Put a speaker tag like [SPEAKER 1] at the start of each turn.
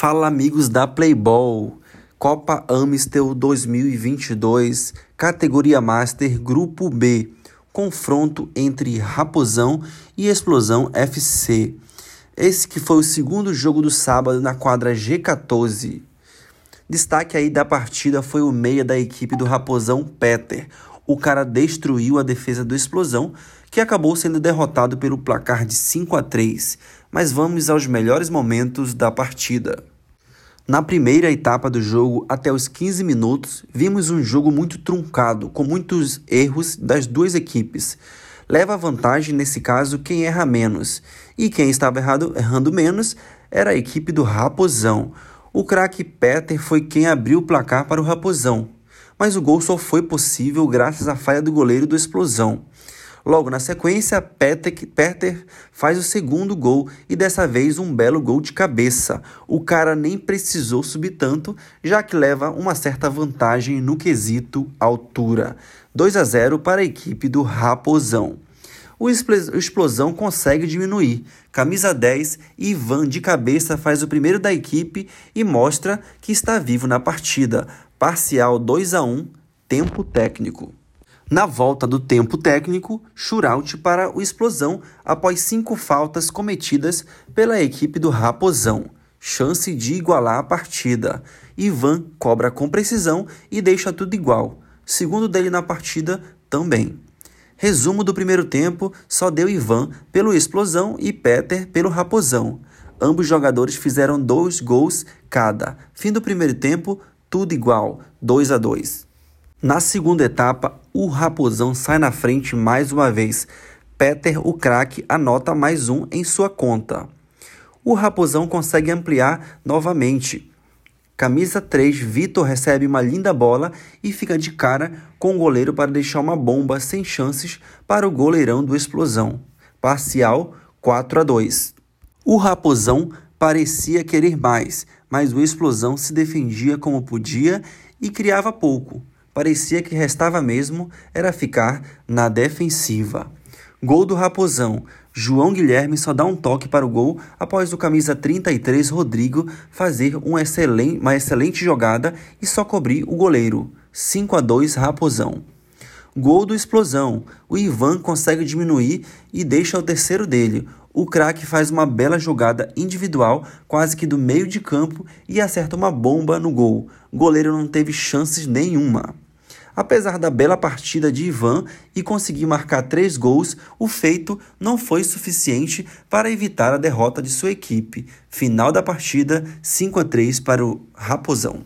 [SPEAKER 1] Fala amigos da Playboy, Copa Amistel 2022, categoria Master, Grupo B, confronto entre Raposão e Explosão FC. Esse que foi o segundo jogo do sábado na quadra G14. Destaque aí da partida foi o meia da equipe do Raposão, Peter. O cara destruiu a defesa do Explosão, que acabou sendo derrotado pelo placar de 5 a 3 mas vamos aos melhores momentos da partida. Na primeira etapa do jogo, até os 15 minutos, vimos um jogo muito truncado, com muitos erros das duas equipes. Leva vantagem nesse caso quem erra menos, e quem estava errado, errando menos era a equipe do Raposão. O craque Peter foi quem abriu o placar para o Raposão, mas o gol só foi possível graças à falha do goleiro do Explosão. Logo na sequência, Peter faz o segundo gol e dessa vez um belo gol de cabeça. O cara nem precisou subir tanto, já que leva uma certa vantagem no quesito altura. 2 a 0 para a equipe do Raposão. O Explosão consegue diminuir. Camisa 10, Ivan de cabeça faz o primeiro da equipe e mostra que está vivo na partida. Parcial 2 a 1, tempo técnico. Na volta do tempo técnico, shootout para o Explosão após cinco faltas cometidas pela equipe do Raposão. Chance de igualar a partida. Ivan cobra com precisão e deixa tudo igual. Segundo dele na partida, também. Resumo do primeiro tempo: só deu Ivan pelo Explosão e Peter pelo Raposão. Ambos jogadores fizeram dois gols cada. Fim do primeiro tempo, tudo igual, 2 a 2. Na segunda etapa, o Raposão sai na frente mais uma vez. Peter, o craque, anota mais um em sua conta. O Raposão consegue ampliar novamente. Camisa 3, Vitor recebe uma linda bola e fica de cara com o goleiro para deixar uma bomba sem chances para o goleirão do Explosão. Parcial 4 a 2. O Raposão parecia querer mais, mas o Explosão se defendia como podia e criava pouco parecia que restava mesmo era ficar na defensiva. Gol do Raposão. João Guilherme só dá um toque para o gol após o camisa 33 Rodrigo fazer um excelente, uma excelente jogada e só cobrir o goleiro. 5 a 2 Raposão. Gol do Explosão. O Ivan consegue diminuir e deixa o terceiro dele. O craque faz uma bela jogada individual, quase que do meio de campo, e acerta uma bomba no gol. O goleiro não teve chances nenhuma. Apesar da bela partida de Ivan e conseguir marcar três gols, o feito não foi suficiente para evitar a derrota de sua equipe. Final da partida, 5 a 3 para o Raposão.